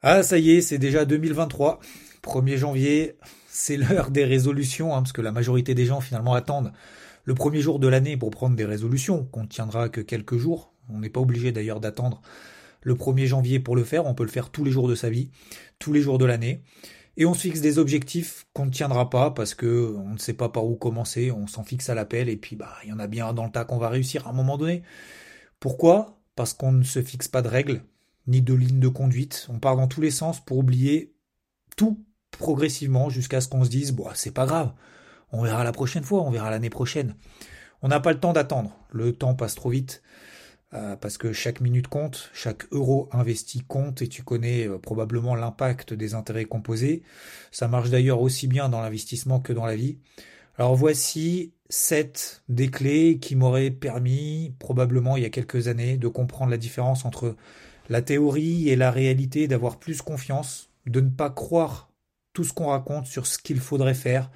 Ah, ça y est, c'est déjà 2023. 1er janvier, c'est l'heure des résolutions, hein, parce que la majorité des gens finalement attendent le premier jour de l'année pour prendre des résolutions, qu'on ne tiendra que quelques jours. On n'est pas obligé d'ailleurs d'attendre le 1er janvier pour le faire, on peut le faire tous les jours de sa vie, tous les jours de l'année. Et on se fixe des objectifs qu'on ne tiendra pas parce que on ne sait pas par où commencer, on s'en fixe à l'appel et puis bah il y en a bien dans le tas qu'on va réussir à un moment donné. Pourquoi? Parce qu'on ne se fixe pas de règles, ni de ligne de conduite. On part dans tous les sens pour oublier tout progressivement jusqu'à ce qu'on se dise, bon, c'est pas grave, on verra la prochaine fois, on verra l'année prochaine. On n'a pas le temps d'attendre, le temps passe trop vite, euh, parce que chaque minute compte, chaque euro investi compte, et tu connais euh, probablement l'impact des intérêts composés. Ça marche d'ailleurs aussi bien dans l'investissement que dans la vie. Alors voici sept des clés qui m'auraient permis, probablement il y a quelques années, de comprendre la différence entre la théorie et la réalité, d'avoir plus confiance, de ne pas croire tout ce qu'on raconte sur ce qu'il faudrait faire,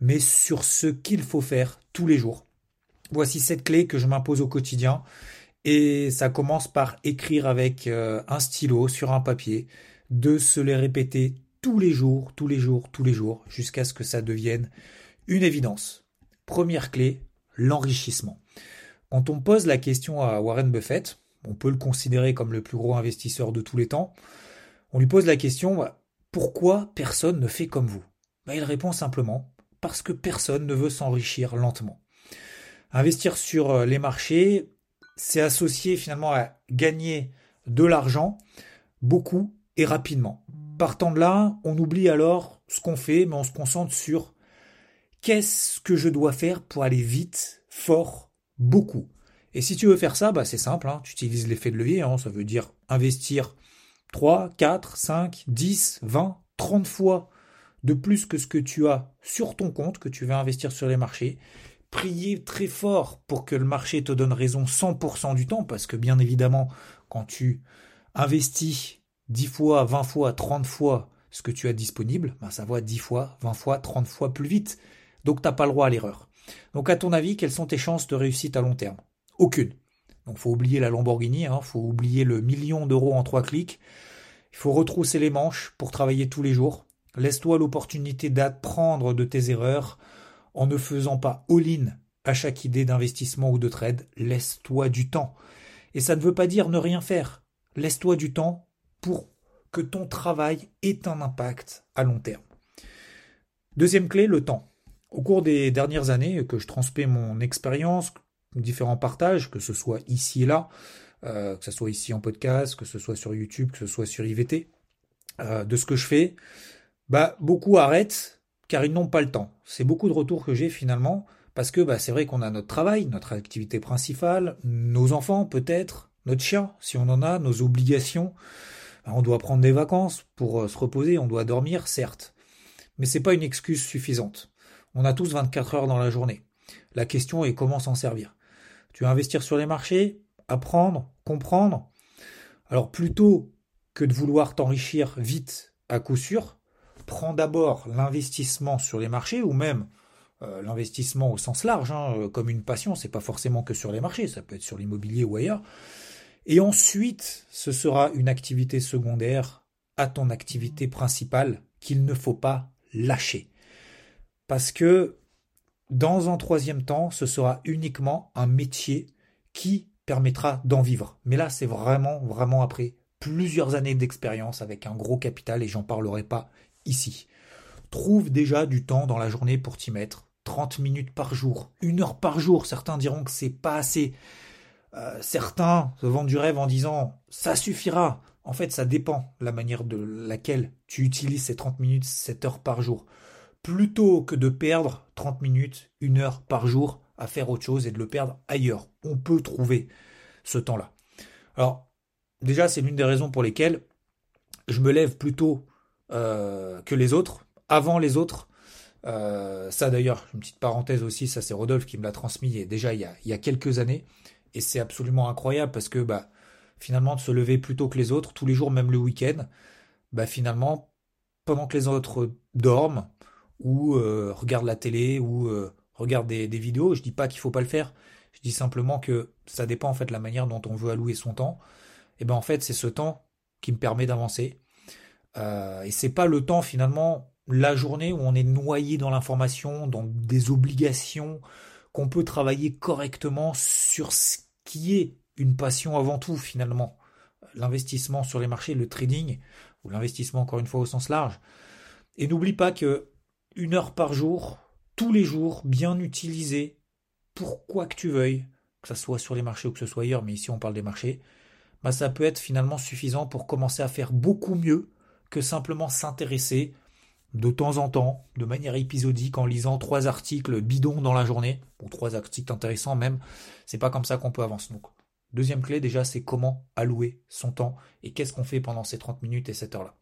mais sur ce qu'il faut faire tous les jours. Voici cette clé que je m'impose au quotidien, et ça commence par écrire avec euh, un stylo sur un papier, de se les répéter tous les jours, tous les jours, tous les jours, jusqu'à ce que ça devienne une évidence. Première clé, l'enrichissement. Quand on pose la question à Warren Buffett, on peut le considérer comme le plus gros investisseur de tous les temps, on lui pose la question pourquoi personne ne fait comme vous? Bah, Il répond simplement parce que personne ne veut s'enrichir lentement. Investir sur euh, les marchés, c'est associé finalement à gagner de l'argent beaucoup et rapidement. Partant de là, on oublie alors ce qu'on fait, mais on se concentre sur qu'est-ce que je dois faire pour aller vite, fort, beaucoup? Et si tu veux faire ça, bah c'est simple, hein. tu utilises l'effet de levier, hein. ça veut dire investir 3, 4, 5, 10, 20, 30 fois de plus que ce que tu as sur ton compte, que tu vas investir sur les marchés. Prier très fort pour que le marché te donne raison 100% du temps, parce que bien évidemment, quand tu investis 10 fois, 20 fois, 30 fois ce que tu as disponible, bah ça va 10 fois, 20 fois, 30 fois plus vite. Donc tu n'as pas le droit à l'erreur. Donc à ton avis, quelles sont tes chances de réussite à long terme? Aucune. Donc faut oublier la Lamborghini, hein, faut oublier le million d'euros en trois clics. Il faut retrousser les manches pour travailler tous les jours. Laisse-toi l'opportunité d'apprendre de tes erreurs en ne faisant pas all-in à chaque idée d'investissement ou de trade. Laisse-toi du temps. Et ça ne veut pas dire ne rien faire. Laisse-toi du temps pour que ton travail ait un impact à long terme. Deuxième clé, le temps. Au cours des dernières années que je transmets mon expérience, différents partages, que ce soit ici et là, euh, que ce soit ici en podcast, que ce soit sur YouTube, que ce soit sur IVT, euh, de ce que je fais, bah beaucoup arrêtent car ils n'ont pas le temps. C'est beaucoup de retours que j'ai finalement parce que bah, c'est vrai qu'on a notre travail, notre activité principale, nos enfants peut-être, notre chien si on en a, nos obligations. Bah, on doit prendre des vacances pour euh, se reposer, on doit dormir certes, mais c'est pas une excuse suffisante. On a tous 24 heures dans la journée. La question est comment s'en servir. Tu veux investir sur les marchés, apprendre, comprendre. Alors plutôt que de vouloir t'enrichir vite à coup sûr, prends d'abord l'investissement sur les marchés ou même euh, l'investissement au sens large, hein, euh, comme une passion, c'est pas forcément que sur les marchés, ça peut être sur l'immobilier ou ailleurs. Et ensuite, ce sera une activité secondaire à ton activité principale qu'il ne faut pas lâcher. Parce que dans un troisième temps, ce sera uniquement un métier qui permettra d'en vivre. Mais là, c'est vraiment, vraiment après plusieurs années d'expérience avec un gros capital et j'en parlerai pas ici. Trouve déjà du temps dans la journée pour t'y mettre. 30 minutes par jour, une heure par jour. Certains diront que c'est pas assez. Euh, certains se vendent du rêve en disant ça suffira. En fait, ça dépend la manière de laquelle tu utilises ces 30 minutes, cette heure par jour plutôt que de perdre 30 minutes, une heure par jour à faire autre chose et de le perdre ailleurs. On peut trouver ce temps-là. Alors, déjà, c'est l'une des raisons pour lesquelles je me lève plus tôt euh, que les autres, avant les autres. Euh, ça d'ailleurs, une petite parenthèse aussi, ça c'est Rodolphe qui me l'a transmis déjà il y, a, quelques années. Et c'est absolument incroyable parce que bah, finalement, de se lever plus tôt que les autres, tous les jours, même le week-end, bah, finalement, pendant que les autres dorment, ou euh, regarde la télé ou euh, regarde des, vidéos. Je dis pas qu'il faut pas le faire. Je dis simplement que ça dépend en fait de la manière dont on veut allouer son temps. Et ben en fait c'est ce temps qui me permet d'avancer. Euh, et c'est pas le temps finalement, la journée où on est noyé dans l'information, dans des obligations, qu'on peut travailler correctement sur ce qui est une passion avant tout finalement. L'investissement sur les marchés, le trading, ou l'investissement encore une fois au sens large. Et n'oublie pas que une heure par jour, tous les jours, bien utilisée, pour quoi que tu veuilles, que ce soit sur les marchés ou que ce soit ailleurs, mais ici on parle des marchés, bah ça peut être finalement suffisant pour commencer à faire beaucoup mieux que simplement s'intéresser de temps en temps, de manière épisodique, en lisant trois articles bidons dans la journée, ou trois articles intéressants même. C'est pas comme ça qu'on peut avancer. Donc, deuxième clé déjà, c'est comment allouer son temps et qu'est-ce qu'on fait pendant ces 30 minutes et cette heure-là.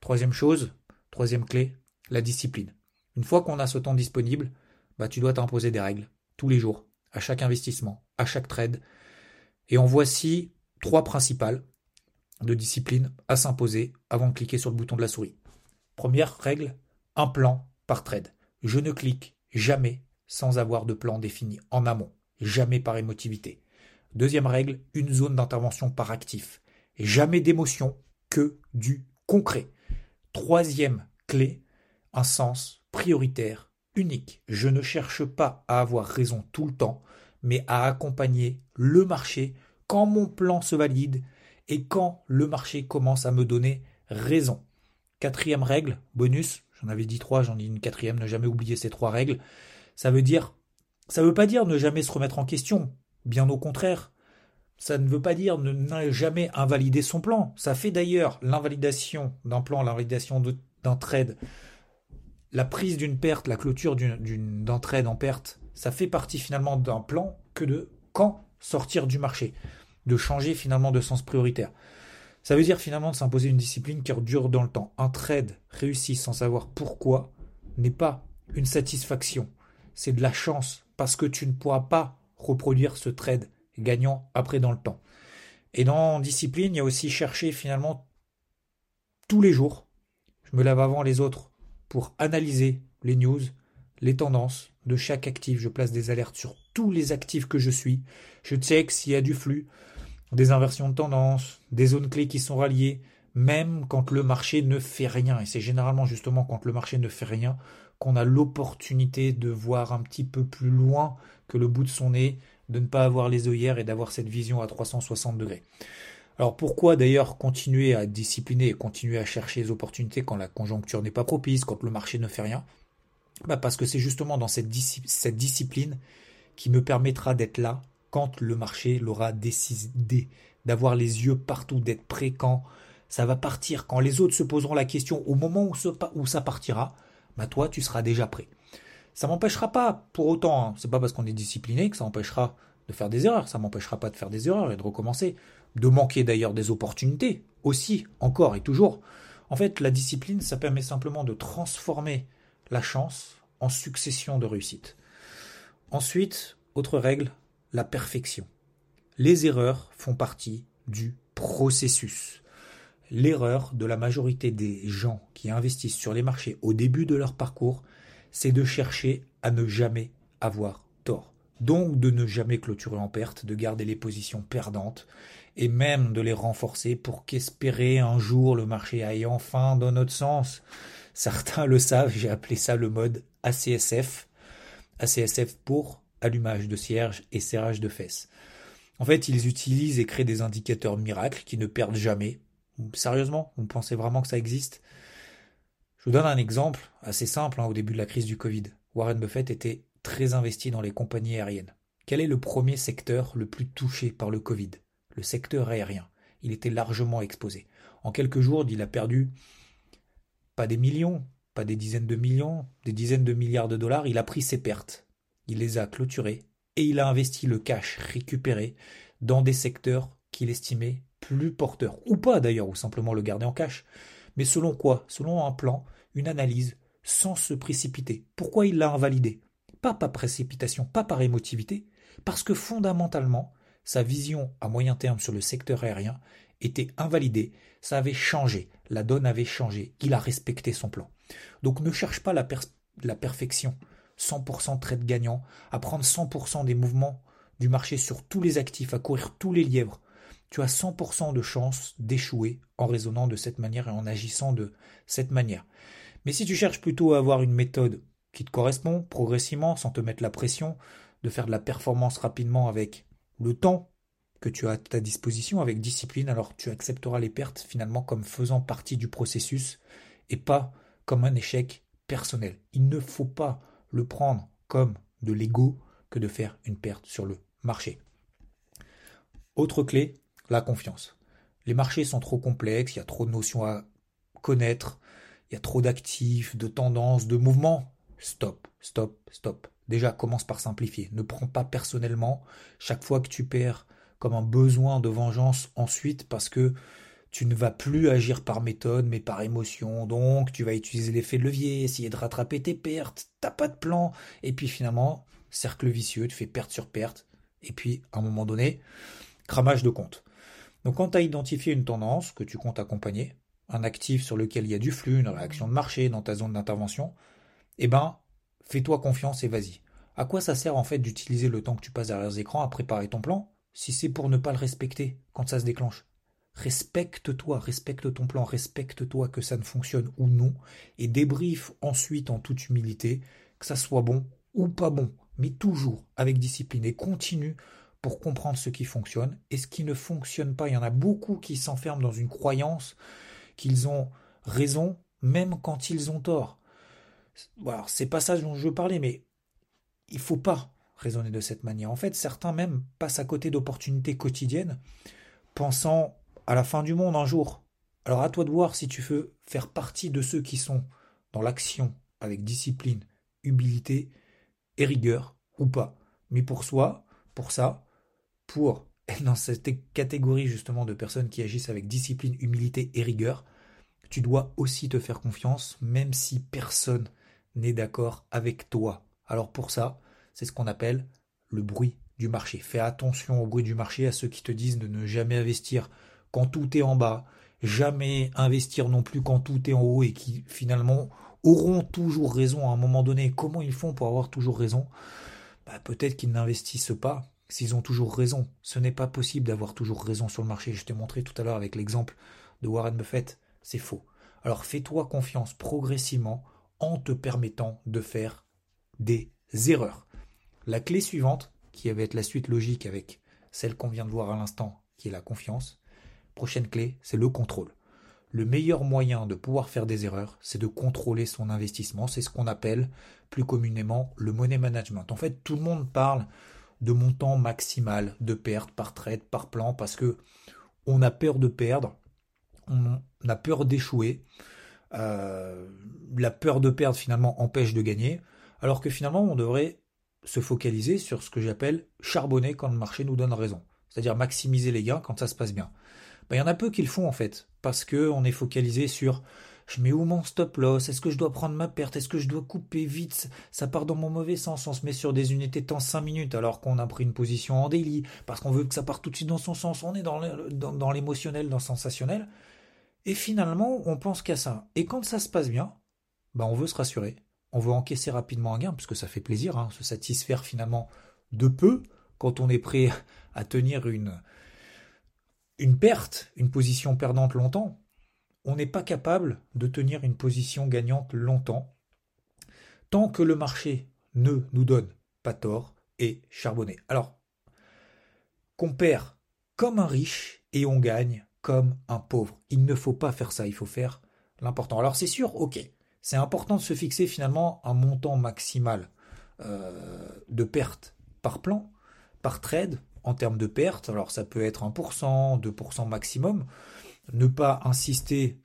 Troisième chose, troisième clé, la discipline. Une fois qu'on a ce temps disponible, bah, tu dois t'imposer des règles tous les jours, à chaque investissement, à chaque trade. Et en voici trois principales de discipline à s'imposer avant de cliquer sur le bouton de la souris. Première règle, un plan par trade. Je ne clique jamais sans avoir de plan défini en amont, jamais par émotivité. Deuxième règle, une zone d'intervention par actif. Jamais d'émotion, que du concret. Troisième clé, un sens prioritaire, unique. Je ne cherche pas à avoir raison tout le temps, mais à accompagner le marché quand mon plan se valide et quand le marché commence à me donner raison. Quatrième règle, bonus, j'en avais dit trois, j'en dis une quatrième, ne jamais oublier ces trois règles. Ça veut dire, ça veut pas dire ne jamais se remettre en question, bien au contraire. Ça ne veut pas dire ne, jamais invalider son plan. Ça fait d'ailleurs l'invalidation d'un plan, l'invalidation d'un trade, la prise d'une perte, la clôture d'un trade en perte, ça fait partie finalement d'un plan que de quand sortir du marché de changer finalement de sens prioritaire. Ça veut dire finalement de s'imposer une discipline qui dure dans le temps. Un trade réussi sans savoir pourquoi n'est pas une satisfaction, c'est de la chance parce que tu ne pourras pas reproduire ce trade gagnant après dans le temps. Et dans discipline, il y a aussi chercher finalement tous les jours, je me lave avant les autres pour analyser les news, les tendances de chaque actif. Je place des alertes sur tous les actifs que je suis. Je check s'il y a du flux des inversions de tendance, des zones clés qui sont ralliées, même quand le marché ne fait rien. Et c'est généralement justement quand le marché ne fait rien qu'on a l'opportunité de voir un petit peu plus loin que le bout de son nez, de ne pas avoir les œillères et d'avoir cette vision à 360 degrés. Alors pourquoi d'ailleurs continuer à discipliner et continuer à chercher les opportunités quand la conjoncture n'est pas propice, quand le marché ne fait rien? Bah Parce que c'est justement dans cette, discipline qui me permettra d'être là quand le marché l'aura décidé, d'avoir les yeux partout, d'être prêt quand ça va partir, quand les autres se poseront la question au moment où, ça partira, bah toi tu seras déjà prêt. Ça m'empêchera pas, pour autant, hein, c'est pas parce qu'on est discipliné que ça empêchera de faire des erreurs, ça m'empêchera pas de faire des erreurs et de recommencer, de manquer d'ailleurs des opportunités aussi, encore et toujours. En fait, la discipline, ça permet simplement de transformer la chance en succession de réussites. Ensuite, autre règle, la perfection. Les erreurs font partie du processus. L'erreur de la majorité des gens qui investissent sur les marchés au début de leur parcours, c'est de chercher à ne jamais avoir tort. Donc de ne jamais clôturer en perte, de garder les positions perdantes et même de les renforcer pour qu'espérer un jour le marché aille enfin dans notre sens. Certains le savent, j'ai appelé ça le mode ACSF. ACSF pour allumage de cierge et serrage de fesses. En fait, ils utilisent et créent des indicateurs miracles qui ne perdent jamais. Sérieusement, vous pensez vraiment que ça existe? Je vous donne un exemple assez simple hein, au début de la crise du Covid. Warren Buffett était très investi dans les compagnies aériennes. Quel est le premier secteur le plus touché par le Covid? Le secteur aérien. Il était largement exposé. En quelques jours, il a perdu pas des millions, pas des dizaines de millions, des dizaines de milliards de dollars, il a pris ses pertes il les a clôturés et il a investi le cash récupéré dans des secteurs qu'il estimait plus porteurs, ou pas d'ailleurs, ou simplement le garder en cash. Mais selon quoi? Selon un plan, une analyse, sans se précipiter. Pourquoi il l'a invalidé? Pas par précipitation, pas par émotivité, parce que fondamentalement, sa vision à moyen terme sur le secteur aérien était invalidée, ça avait changé, la donne avait changé, il a respecté son plan. Donc ne cherche pas la, perfection, 100% de trade gagnant, à prendre 100% des mouvements du marché sur tous les actifs, à courir tous les lièvres. tu as 100% de chance d'échouer en raisonnant de cette manière et en agissant de cette manière. Mais si tu cherches plutôt à avoir une méthode qui te correspond progressivement, sans te mettre la pression, de faire de la performance rapidement avec le temps que tu as à ta disposition, avec discipline, alors tu accepteras les pertes finalement comme faisant partie du processus et pas comme un échec personnel. Il ne faut pas le prendre comme de l'ego que de faire une perte sur le marché. Autre clé, la confiance. Les marchés sont trop complexes, il y a trop de notions à connaître, il y a trop d'actifs, de tendances, de mouvements. Stop, stop, stop. Déjà, commence par simplifier. Ne prends pas personnellement chaque fois que tu perds comme un besoin de vengeance ensuite parce que tu ne vas plus agir par méthode mais par émotion. Donc, tu vas utiliser l'effet de levier, essayer de rattraper tes pertes, t'as pas de plan. Et puis finalement, cercle vicieux, tu fais perte sur perte. Et puis, à un moment donné, cramage de compte. Donc quand tu as identifié une tendance que tu comptes accompagner, un actif sur lequel il y a du flux, une réaction de marché dans ta zone d'intervention, eh ben, fais-toi confiance et vas-y. À quoi ça sert en fait d'utiliser le temps que tu passes derrière les écrans à préparer ton plan si c'est pour ne pas le respecter quand ça se déclenche? Respecte-toi, respecte ton plan, respecte-toi que ça ne fonctionne ou non, et débriefe ensuite en toute humilité que ça soit bon ou pas bon, mais toujours avec discipline et continue pour comprendre ce qui fonctionne et ce qui ne fonctionne pas. Il y en a beaucoup qui s'enferment dans une croyance qu'ils ont raison même quand ils ont tort. Alors, c'est pas ça dont je veux parler, mais il faut pas raisonner de cette manière. En fait, certains même passent à côté d'opportunités quotidiennes, pensant à la fin du monde un jour. Alors à toi de voir si tu veux faire partie de ceux qui sont dans l'action avec discipline, humilité et rigueur ou pas. Mais pour soi, pour ça, pour être dans cette catégorie justement de personnes qui agissent avec discipline, humilité et rigueur, tu dois aussi te faire confiance, même si personne n'est d'accord avec toi. Alors pour ça, c'est ce qu'on appelle le bruit du marché. Fais attention au bruit du marché, à ceux qui te disent de ne jamais investir quand tout est en bas, jamais investir non plus quand tout est en haut et qui finalement auront toujours raison à un moment donné. Comment ils font pour avoir toujours raison? Bah, Peut-être qu'ils n'investissent pas s'ils ont toujours raison. Ce n'est pas possible d'avoir toujours raison sur le marché. Je t'ai montré tout à l'heure avec l'exemple de Warren Buffett. C'est faux. Alors fais-toi confiance progressivement en te permettant de faire des erreurs. La clé suivante, qui va être la suite logique avec celle qu'on vient de voir à l'instant, qui est la confiance, prochaine clé, c'est le contrôle. Le meilleur moyen de pouvoir faire des erreurs, c'est de contrôler son investissement. C'est ce qu'on appelle plus communément le money management. En fait, tout le monde parle de montant maximal de perte par trade, par plan, parce que on a peur de perdre, on a peur d'échouer. Euh, la peur de perdre finalement empêche de gagner, alors que finalement on devrait se focaliser sur ce que j'appelle charbonner quand le marché nous donne raison, c'est-à-dire maximiser les gains quand ça se passe bien. Ben, il y en a peu qui le font en fait, parce que on est focalisé sur je mets où mon stop loss Est-ce que je dois prendre ma perte Est-ce que je dois couper vite Ça part dans mon mauvais sens. On se met sur des unités temps 5 minutes alors qu'on a pris une position en daily parce qu'on veut que ça parte tout de suite dans son sens. On est dans l'émotionnel, dans, le sensationnel. Et finalement, on pense qu'à ça. Et quand ça se passe bien, bah on veut se rassurer. On veut encaisser rapidement un gain parce que ça fait plaisir, hein, se satisfaire finalement de peu quand on est prêt à tenir une, une perte, une position perdante longtemps on n'est pas capable de tenir une position gagnante longtemps tant que le marché ne nous donne pas tort et charbonner. Alors, qu'on perd comme un riche et on gagne comme un pauvre. Il ne faut pas faire ça, il faut faire l'important. Alors c'est sûr, ok, c'est important de se fixer finalement un montant maximal euh, de perte par plan, par trade, en termes de perte. Alors ça peut être 1%, 2% maximum ne pas insister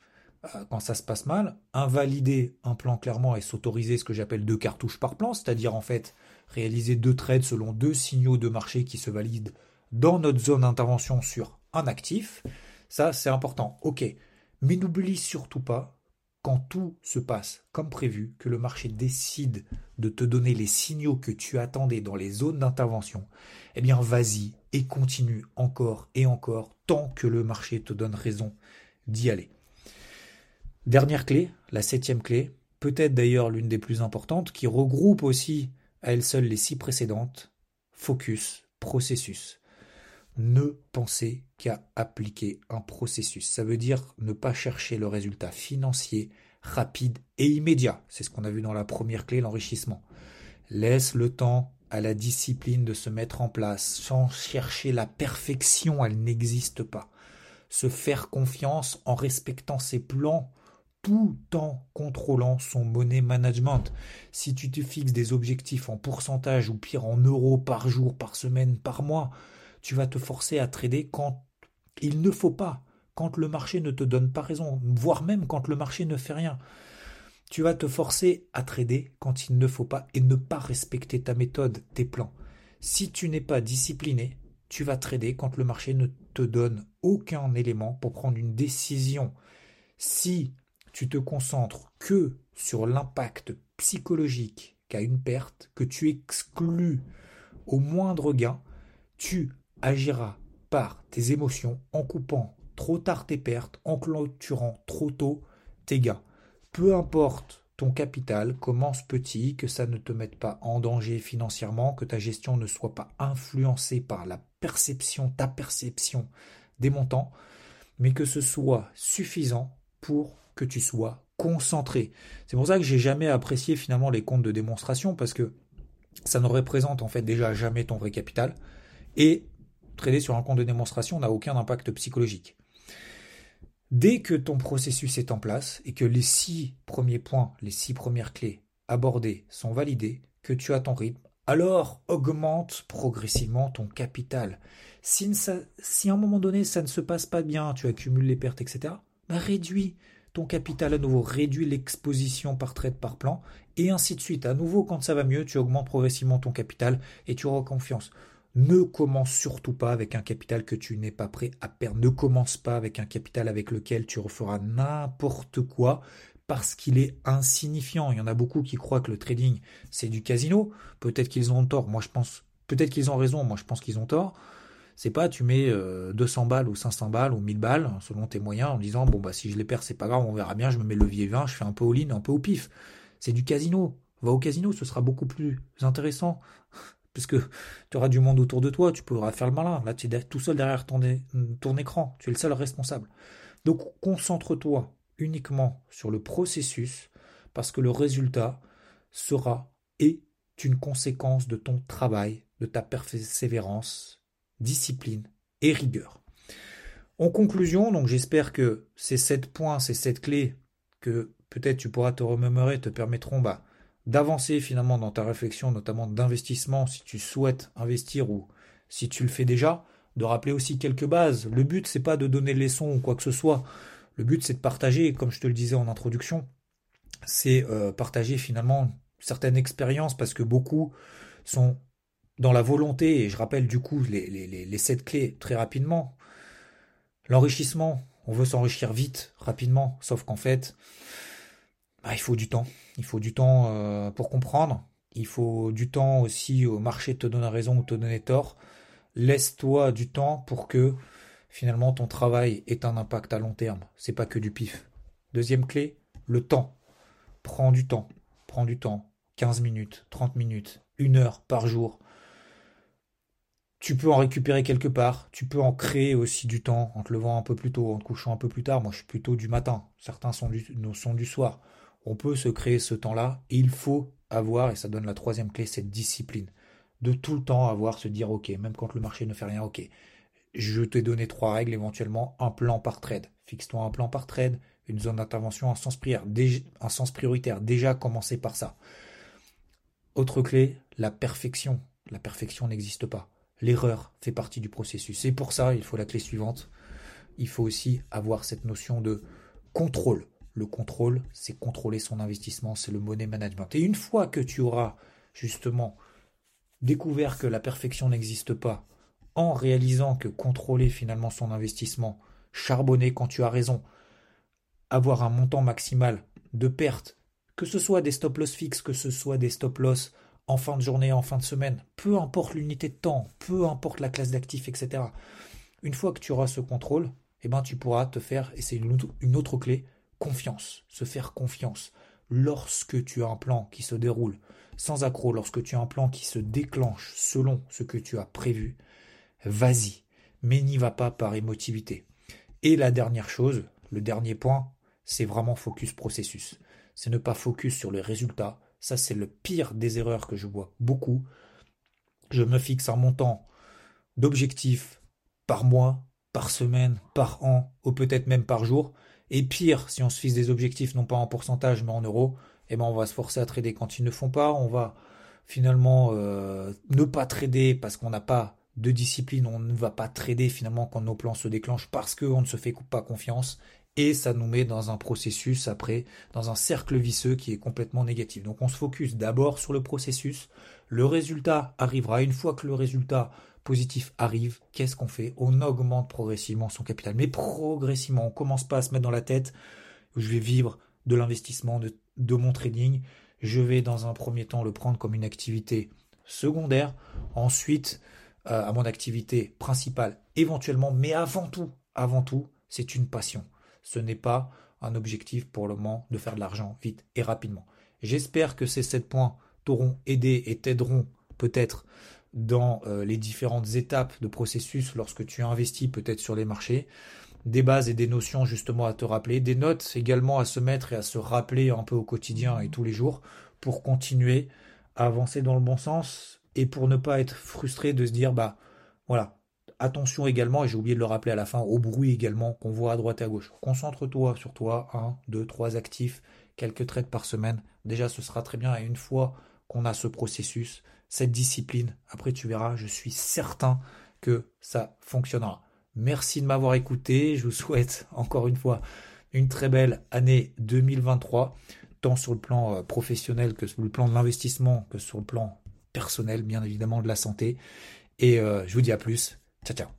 euh, quand ça se passe mal, invalider un plan clairement et s'autoriser ce que j'appelle deux cartouches par plan, c'est-à-dire en fait réaliser deux trades selon deux signaux de marché qui se valident dans notre zone d'intervention sur un actif. Ça, c'est important. Ok. Mais n'oublie surtout pas, quand tout se passe comme prévu, que le marché décide de te donner les signaux que tu attendais dans les zones d'intervention, eh bien vas-y et continue encore et encore tant que le marché te donne raison d'y aller. Dernière clé, la septième clé, peut-être d'ailleurs l'une des plus importantes, qui regroupe aussi à elle seule les six précédentes, focus, processus. Ne penser qu'à appliquer un processus. Ça veut dire ne pas chercher le résultat financier rapide et immédiat. C'est ce qu'on a vu dans la première clé, l'enrichissement. Laisse le temps à la discipline de se mettre en place sans chercher la perfection, elle n'existe pas. Se faire confiance en respectant ses plans tout en contrôlant son money management. Si tu te fixes des objectifs en pourcentage ou pire en euros par jour, par semaine, par mois, tu vas te forcer à trader quand il ne faut pas, quand le marché ne te donne pas raison, voire même quand le marché ne fait rien. Tu vas te forcer à trader quand il ne faut pas et ne pas respecter ta méthode, tes plans. Si tu n'es pas discipliné, tu vas trader quand le marché ne te donne aucun élément pour prendre une décision. Si tu te concentres que sur l'impact psychologique qu'a une perte, que tu exclus au moindre gain, tu agiras par tes émotions en coupant trop tard tes pertes, en clôturant trop tôt tes gains. Peu importe ton capital, commence petit, que ça ne te mette pas en danger financièrement, que ta gestion ne soit pas influencée par la perception, ta perception des montants, mais que ce soit suffisant pour que tu sois concentré. C'est pour ça que j'ai jamais apprécié finalement les comptes de démonstration parce que ça ne représente en fait déjà jamais ton vrai capital et trader sur un compte de démonstration n'a aucun impact psychologique. Dès que ton processus est en place et que les six premiers points, les six premières clés abordées sont validées, que tu as ton rythme, alors augmente progressivement ton capital. Si, à un moment donné ça ne se passe pas bien, tu accumules les pertes, etc., bah réduis ton capital à nouveau, réduis l'exposition par trade par plan, et ainsi de suite. À nouveau, quand ça va mieux, tu augmentes progressivement ton capital et tu auras confiance. Ne commence surtout pas avec un capital que tu n'es pas prêt à perdre. Ne commence pas avec un capital avec lequel tu referas n'importe quoi parce qu'il est insignifiant. Il y en a beaucoup qui croient que le trading c'est du casino. Peut-être qu'ils ont tort. Moi je pense, peut-être qu'ils ont raison. Moi je pense qu'ils ont tort. C'est pas tu mets 200 euh, balles ou 500 balles ou 1000 balles selon tes moyens en disant bon bah si je les perds c'est pas grave on verra bien je me mets le levier 20 je fais un peu all-in un peu au pif. C'est du casino. Va au casino ce sera beaucoup plus intéressant puisque tu auras du monde autour de toi, tu pourras faire le malin. Là, tu es tout seul derrière ton, ton écran, tu es le seul responsable. Donc, concentre-toi uniquement sur le processus, parce que le résultat sera et une conséquence de ton travail, de ta persévérance, discipline et rigueur. En conclusion, donc j'espère que ces sept points, ces sept clés que peut-être tu pourras te remémorer te permettront bah, d'avancer finalement dans ta réflexion, notamment d'investissement, si tu souhaites investir ou si tu le fais déjà, de rappeler aussi quelques bases. Le but, c'est pas de donner les leçons ou quoi que ce soit. Le but, c'est de partager, comme je te le disais en introduction, c'est euh, partager finalement certaines expériences parce que beaucoup sont dans la volonté, et je rappelle du coup les sept clés très rapidement. L'enrichissement, on veut s'enrichir vite, rapidement, sauf qu'en fait, bah, il faut du temps. Il faut du temps euh, pour comprendre. Il faut du temps aussi au marché te donner raison ou te donner tort. Laisse-toi du temps pour que finalement ton travail ait un impact à long terme. C'est pas que du pif. Deuxième clé, le temps. Prends du temps. Prends du temps. 15 minutes, 30 minutes, une heure par jour. Tu peux en récupérer quelque part, tu peux en créer aussi du temps en te levant un peu plus tôt, en te couchant un peu plus tard. Moi, je suis plutôt du matin. Certains sont du, sont du soir on peut se créer ce temps-là. Il faut avoir, et ça donne la troisième clé, cette discipline. De tout le temps avoir, se dire, ok, même quand le marché ne fait rien, ok, je t'ai donné trois règles, éventuellement un plan par trade. Fixe-toi un plan par trade, une zone d'intervention, un sens, prière, un sens prioritaire. Déjà, commencer par ça. Autre clé, la perfection. La perfection n'existe pas. L'erreur fait partie du processus. Et pour ça, il faut la clé suivante. Il faut aussi avoir cette notion de contrôle. Le contrôle, c'est contrôler son investissement, c'est le money management. Et une fois que tu auras justement découvert que la perfection n'existe pas, en réalisant que contrôler finalement son investissement, charbonner quand tu as raison, avoir un montant maximal de perte, que ce soit des stop loss fixes, que ce soit des stop loss en fin de journée, en fin de semaine, peu importe l'unité de temps, peu importe la classe d'actifs, etc. Une fois que tu auras ce contrôle, eh ben, tu pourras te faire, et c'est une autre clé, confiance, se faire confiance. Lorsque tu as un plan qui se déroule sans accroc, lorsque tu as un plan qui se déclenche selon ce que tu as prévu, vas-y. mais n'y va pas par émotivité. Et la dernière chose, le dernier point, c'est vraiment focus processus. C'est ne pas focus sur le résultat. Ça, c'est le pire des erreurs que je vois beaucoup. Je me fixe un montant d'objectifs par mois, par semaine, par an, ou peut-être même par jour. Et pire, si on se fixe des objectifs non pas en pourcentage mais en euros, eh ben on va se forcer à trader quand ils ne font pas. On va finalement euh, ne pas trader parce qu'on n'a pas de discipline, on ne va pas trader finalement quand nos plans se déclenchent parce qu'on ne se fait pas confiance et ça nous met dans un processus après, dans un cercle vicieux qui est complètement négatif. Donc on se focus d'abord sur le processus, le résultat arrivera, une fois que le résultat positif arrive, qu'est-ce qu'on fait? On augmente progressivement son capital, mais progressivement, on commence pas à se mettre dans la tête, je vais vivre de l'investissement, de, de mon trading, je vais dans un premier temps le prendre comme une activité secondaire, ensuite euh, à mon activité principale éventuellement, mais avant tout, avant tout, c'est une passion. Ce n'est pas un objectif pour le moment de faire de l'argent vite et rapidement. J'espère que ces sept points t'auront aidé et t'aideront peut-être dans euh, les différentes étapes de processus lorsque tu investis peut-être sur les marchés. Des bases et des notions justement à te rappeler, des notes également à se mettre et à se rappeler un peu au quotidien et tous les jours pour continuer à avancer dans le bon sens et pour ne pas être frustré de se dire bah voilà attention également et j'ai oublié de le rappeler à la fin au bruit également qu'on voit à droite et à gauche concentre-toi sur toi un deux trois actifs quelques trades par semaine déjà ce sera très bien et une fois qu'on a ce processus cette discipline après tu verras je suis certain que ça fonctionnera merci de m'avoir écouté je vous souhaite encore une fois une très belle année 2023 tant sur le plan euh, professionnel que sur le plan de l'investissement que sur le plan personnel, bien évidemment, de la santé. Et euh, je vous dis à plus. Ciao, ciao.